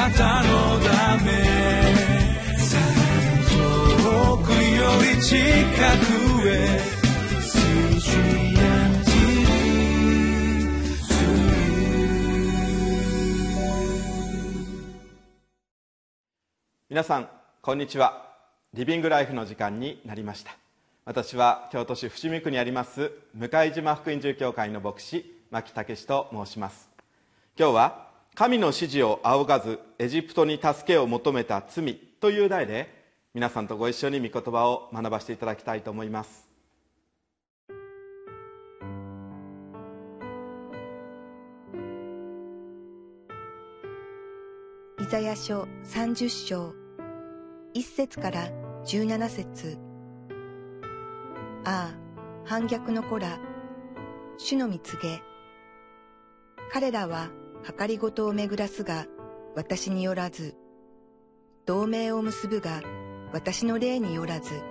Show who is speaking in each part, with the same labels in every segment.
Speaker 1: なたのため遠くより近くへ
Speaker 2: 皆さんこんにちは。リビングライフの時間になりました。私は京都市伏見区にあります向島福音住教会の牧師牧武と申します。今日は神の指示を仰がずエジプトに助けを求めた罪という題で皆さんとご一緒に御言葉を学ばせていただきたいと思います
Speaker 3: イザヤ書30章1節から17節ああ、反逆の子ら、主の見告げ。彼らは計りごとを巡らすが、私によらず、同盟を結ぶが、私の霊によらず、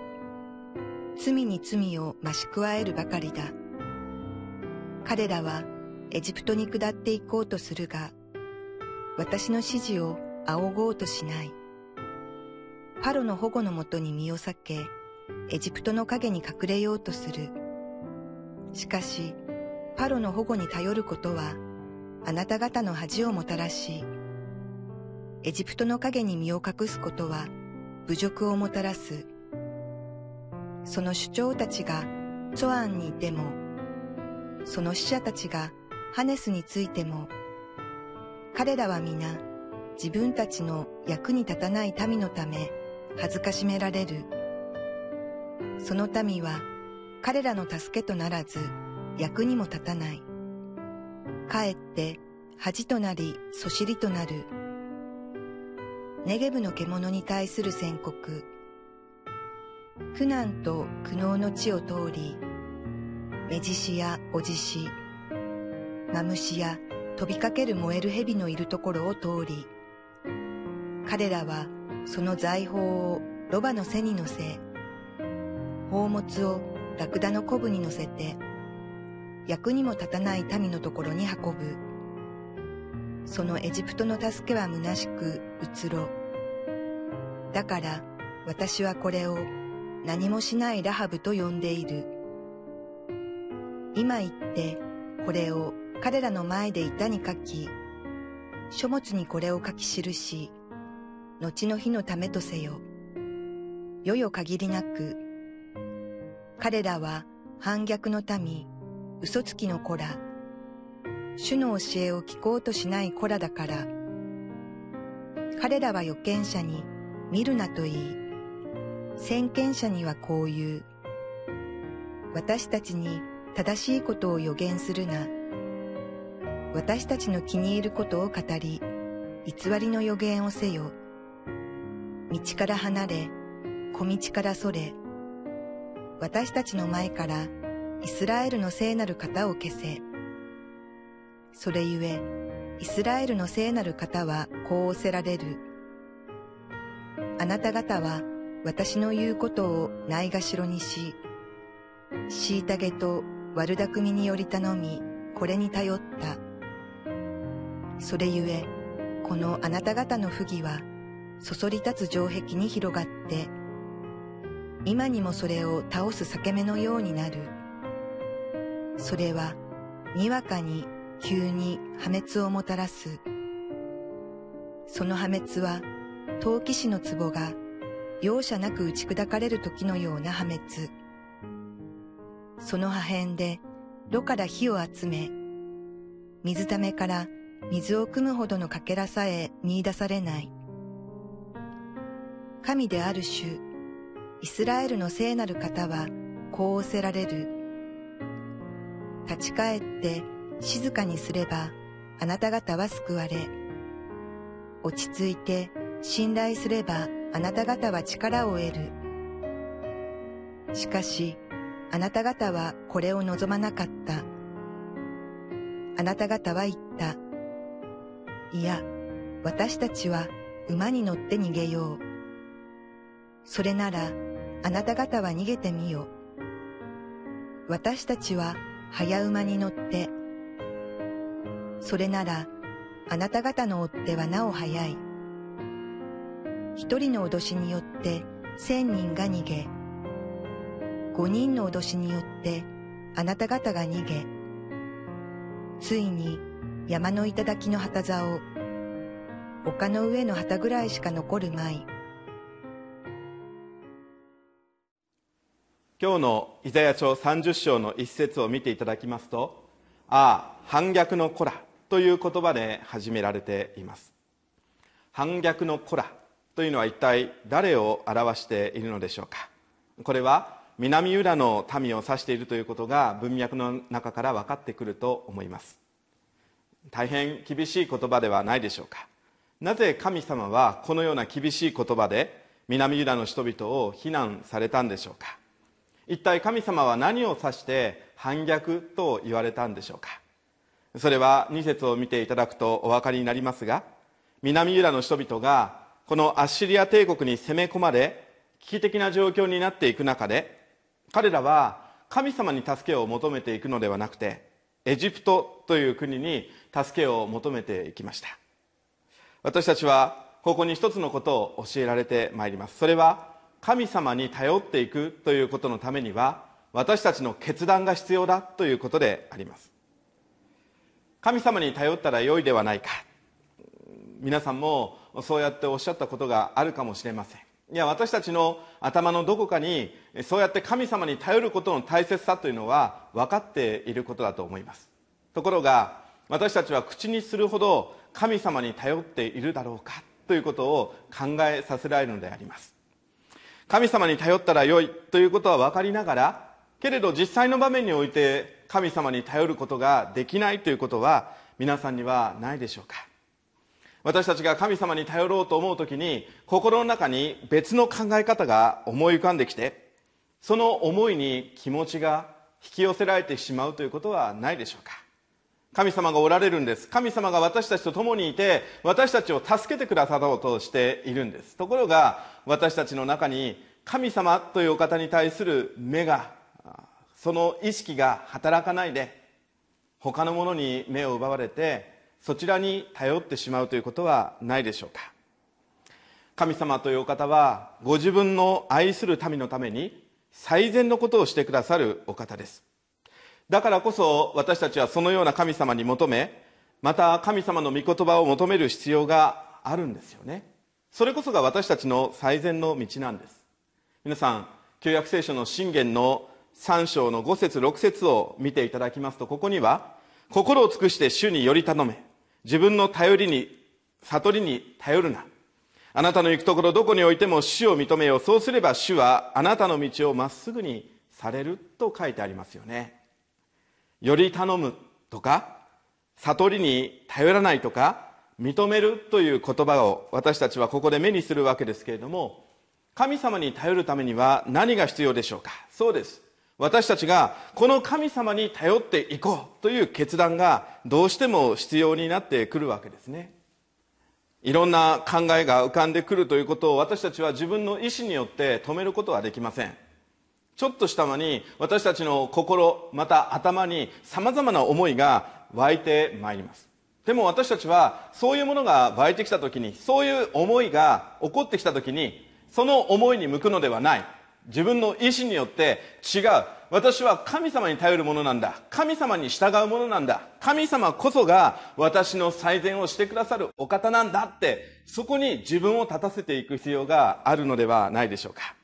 Speaker 3: 罪に罪を増し加えるばかりだ。彼らはエジプトに下っていこうとするが、私の指示を仰ごうとしない。パロの保護のもとに身を避け、エジプトの影に隠れようとする。しかし、パロの保護に頼ることは、あなた方の恥をもたらし、エジプトの影に身を隠すことは、侮辱をもたらす。その主張たちがツォアンにいても、その死者たちがハネスについても、彼らは皆自分たちの役に立たない民のため、恥ずかしめられる。その民は彼らの助けとならず役にも立たない。かえって恥となりそしりとなる。ネゲブの獣に対する宣告。苦難と苦悩の地を通り、目獅子やお獅子、マムシや飛びかける燃える蛇のいるところを通り、彼らはその財宝をロバの背に乗せ、宝物をラクダのコブに乗せて、役にも立たない民のところに運ぶ。そのエジプトの助けは虚しく移ろ。だから私はこれを何もしないラハブと呼んでいる。今言ってこれを彼らの前で板に書き、書物にこれを書き記し、後の日のためとせよ。世よ限りなく、彼らは反逆の民、嘘つきの子ら、主の教えを聞こうとしない子らだから、彼らは預言者に見るなと言い、先見者にはこう言う。私たちに正しいことを予言するな。私たちの気に入ることを語り、偽りの予言をせよ。道から離れ、小道からそれ、私たちの前からイスラエルの聖なる方を消せ。それゆえ、イスラエルの聖なる方はこうおせられる。あなた方は私の言うことをないがしろにし、虐げと悪巧みにより頼み、これに頼った。それゆえ、このあなた方の不義は、そそり立つ城壁に広がって、今にもそれを倒す裂け目のようになる。それは、にわかに急に破滅をもたらす。その破滅は、陶器師の壺が容赦なく打ち砕かれる時のような破滅。その破片で炉から火を集め、水ためから水を汲むほどのかけらさえ見出されない。神である主、イスラエルの聖なる方はこうおせられる。立ち返って静かにすればあなた方は救われ、落ち着いて信頼すればあなた方は力を得る。しかし、あなた方はこれを望まなかった。あなた方は言った。いや、私たちは馬に乗って逃げよう。それなら、あなた方は逃げてみよ。私たちは早馬に乗って、それなら、あなた方の追ってはなお早い。一人の脅しによって千人が逃げ、五人の脅しによってあなた方が逃げ、ついに山の頂の旗座を、丘の上の旗ぐらいしか残るまい。
Speaker 2: 今日のイザヤ書30章の一節を見ていただきますと「ああ反逆の子ら」という言葉で始められています。反逆の子らというのは一体誰を表しているのでしょうか。これは南ユダの民を指しているということが文脈の中から分かってくると思います。大変厳しい言葉ではないでしょうか。なぜ神様はこのような厳しい言葉で南ユダの人々を非難されたんでしょうか。一体神様は何を指して反逆と言われたんでしょうか？それは2節を見ていただくとお分かりになりますが南ユダの人々がこのアッシリア帝国に攻め込まれ危機的な状況になっていく中で彼らは神様に助けを求めていくのではなくてエジプトという国に助けを求めていきました。私たちはここに一つのことを教えられてまいります。それは神様に頼っていくということのためには私たちの決断が必要だということであります。神様に頼ったらよいではないか。皆さんもそうやっておっしゃったことがあるかもしれません。いや私たちの頭のどこかにそうやって神様に頼ることの大切さというのは分かっていることだと思います。ところが私たちは口にするほど神様に頼っているだろうかということを考えさせられるのであります。神様に頼ったらよいということは分かりながらけれど実際の場面において神様に頼ることができないということは皆さんにはないでしょうか。私たちが神様に頼ろうと思う時に心の中に別の考え方が思い浮かんできてその思いに気持ちが引き寄せられてしまうということはないでしょうか。神様がおられるんです。神様が私たちと共にいて私たちを助けてくださろうとしているんです。ところが私たちの中に神様というお方に対する目がその意識が働かないで他のものに目を奪われてそちらに頼ってしまうということはないでしょうか。神様というお方はご自分の愛する民のために最善のことをしてくださるお方です。だからこそ私たちはそのような神様に求めまた神様の御言葉を求める必要があるんですよね。それこそが私たちの最善の道なんです。皆さん旧約聖書の信玄の3章の5節6節を見ていただきますとここには心を尽くして主により頼め自分の頼りに悟りに頼るな。あなたの行くところどこにおいても主を認めよう。そうすれば主はあなたの道をまっすぐにされると書いてありますよね。より頼むとか悟りに頼らないとか認めるという言葉を私たちはここで目にするわけですけれども神様に頼るためには何が必要でしょうか？そうです。私たちがこの神様に頼っていこうという決断がどうしても必要になってくるわけですね。いろんな考えが浮かんでくるということを私たちは自分の意思によって止めることはできません。ちょっとした間に私たちの心また頭にさまざまな思いが湧いてまいります。でも私たちはそういうものが湧いてきた時にそういう思いが起こってきた時にその思いに向くのではない。自分の意志によって違う。私は神様に頼るものなんだ。神様に従うものなんだ。神様こそが私の最善をしてくださるお方なんだってそこに自分を立たせていく必要があるのではないでしょうか。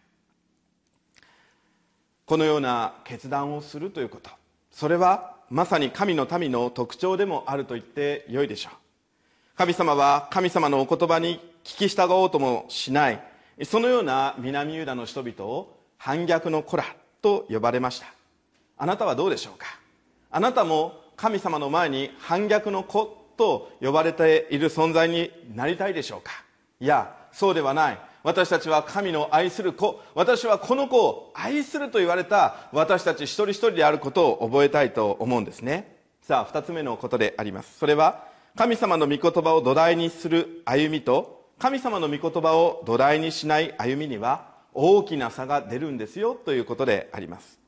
Speaker 2: このような決断をするということ。それはまさに神の民の特徴でもあると言ってよいでしょう。神様は神様のお言葉に聞き従おうともしない。そのような南ユダの人々を反逆の子らと呼ばれました。あなたはどうでしょうか。あなたも神様の前に反逆の子と呼ばれている存在になりたいでしょうか。いやそうではない。私たちは神の愛する子。私はこの子を愛すると言われた。私たち一人一人であることを覚えたいと思うんですね。さあ二つ目のことであります。それは神様の御言葉を土台にする歩みと神様の御言葉を土台にしない歩みには大きな差が出るんですよということであります。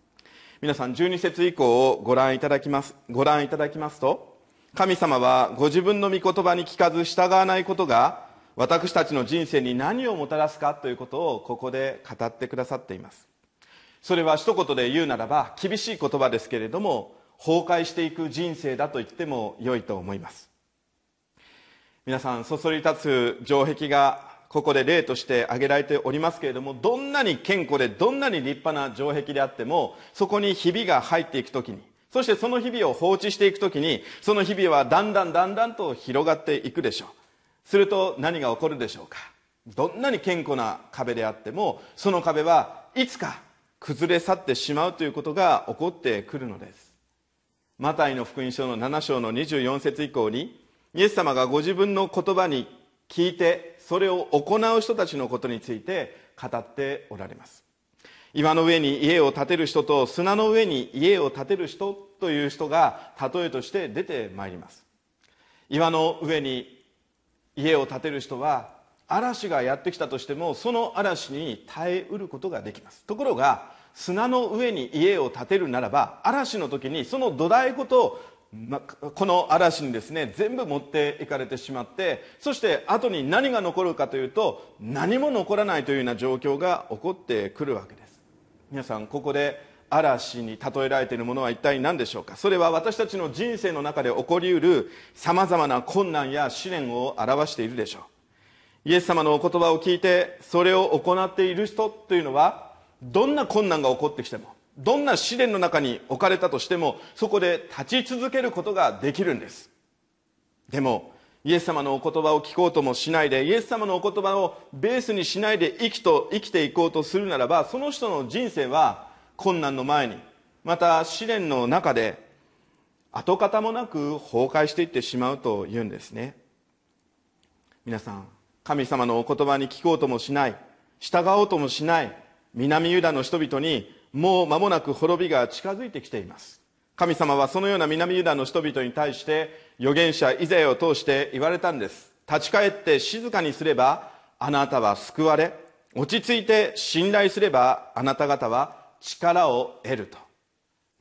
Speaker 2: 皆さん12節以降をご覧いただきます。ご覧いただきますと神様はご自分の御言葉に聞かず従わないことが私たちの人生に何をもたらすかということをここで語ってくださっています。それは一言で言うならば厳しい言葉ですけれども崩壊していく人生だと言っても良いと思います。皆さんそそり立つ城壁がここで例として挙げられておりますけれどもどんなに健康でどんなに立派な城壁であってもそこにひびが入っていくときにそしてその日々を放置していくときにその日々はだんだんだんだんと広がっていくでしょう。すると何が起こるでしょうか？どんなに健康な壁であってもその壁はいつか崩れ去ってしまうということが起こってくるのです。マタイの福音書の7章の24節以降にイエス様がご自分の言葉に聞いてそれを行う人たちのことについて語っておられます。岩の上に家を建てる人と砂の上に家を建てる人という人が例えとして出てまいります。岩の上に家を建てる人は嵐がやってきたとしてもその嵐に耐えうることができます。ところが砂の上に家を建てるならば嵐の時にその土台ごと、この嵐にですね全部持っていかれてしまってそして後に何が残るかというと何も残らないというような状況が起こってくるわけです。皆さんここで嵐に例えられているものは一体何でしょうか？それは私たちの人生の中で起こりうるさまざまな困難や試練を表しているでしょう。イエス様のお言葉を聞いてそれを行っている人というのはどんな困難が起こってきてもどんな試練の中に置かれたとしてもそこで立ち続けることができるんです。でもイエス様のお言葉を聞こうともしないでイエス様のお言葉をベースにしないで生きと生きていこうとするならばその人の人生は困難の前にまた試練の中で跡形もなく崩壊していってしまうというんですね。皆さん神様のお言葉に聞こうともしない従おうともしない南ユダの人々にもう間もなく滅びが近づいてきています。神様はそのような南ユダの人々に対して預言者イザヤを通して言われたんです。立ち返って静かにすればあなたは救われ落ち着いて信頼すればあなた方は力を得ると。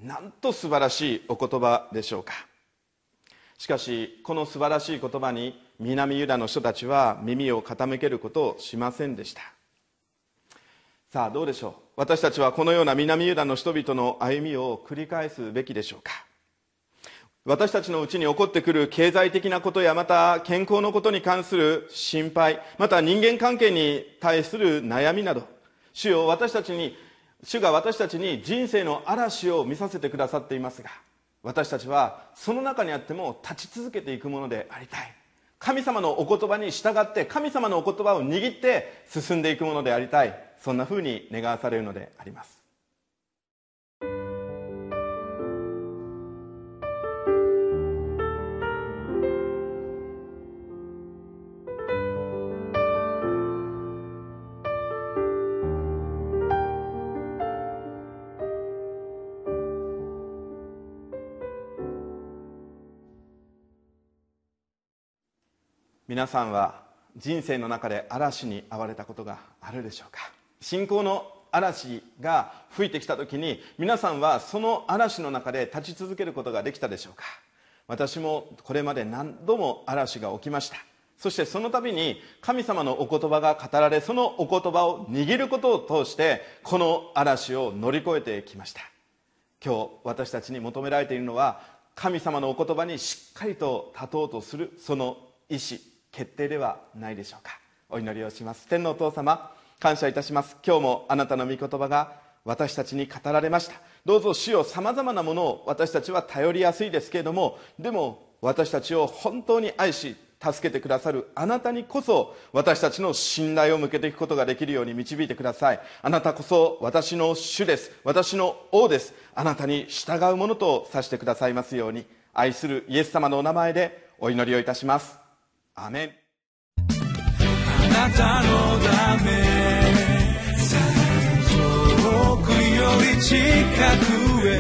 Speaker 2: なんと素晴らしいお言葉でしょうか。しかしこの素晴らしい言葉に南ユダの人たちは耳を傾けることをしませんでした。さあどうでしょう。私たちはこのような南ユダの人々の歩みを繰り返すべきでしょうか。私たちのうちに起こってくる経済的なことやまた健康のことに関する心配また人間関係に対する悩みなど主よ私たちに主が私たちに人生の嵐を見させてくださっていますが私たちはその中にあっても立ち続けていくものでありたい。神様のお言葉に従って神様のお言葉を握って進んでいくものでありたい。そんなふうに願わされるのであります。皆さんは人生の中で嵐に遭われたことがあるでしょうか？信仰の嵐が吹いてきた時に皆さんはその嵐の中で立ち続けることができたでしょうか？私もこれまで何度も嵐が起きました。そしてその度に神様のお言葉が語られそのお言葉を握ることを通してこの嵐を乗り越えてきました。今日私たちに求められているのは神様のお言葉にしっかりと立とうとするその意志。決定ではないでしょうか。お祈りをします。天皇お父様感謝いたします。今日もあなたの御言葉が私たちに語られました。どうぞ主よさまざまなものを私たちは頼りやすいですけれどもでも私たちを本当に愛し助けてくださるあなたにこそ私たちの信頼を向けていくことができるように導いてください。あなたこそ私の主です。私の王です。あなたに従うものとさせてくださいますように愛するイエス様のお名前でお祈りをいたします。アメン。
Speaker 1: あなたのため。遠くより近くへ。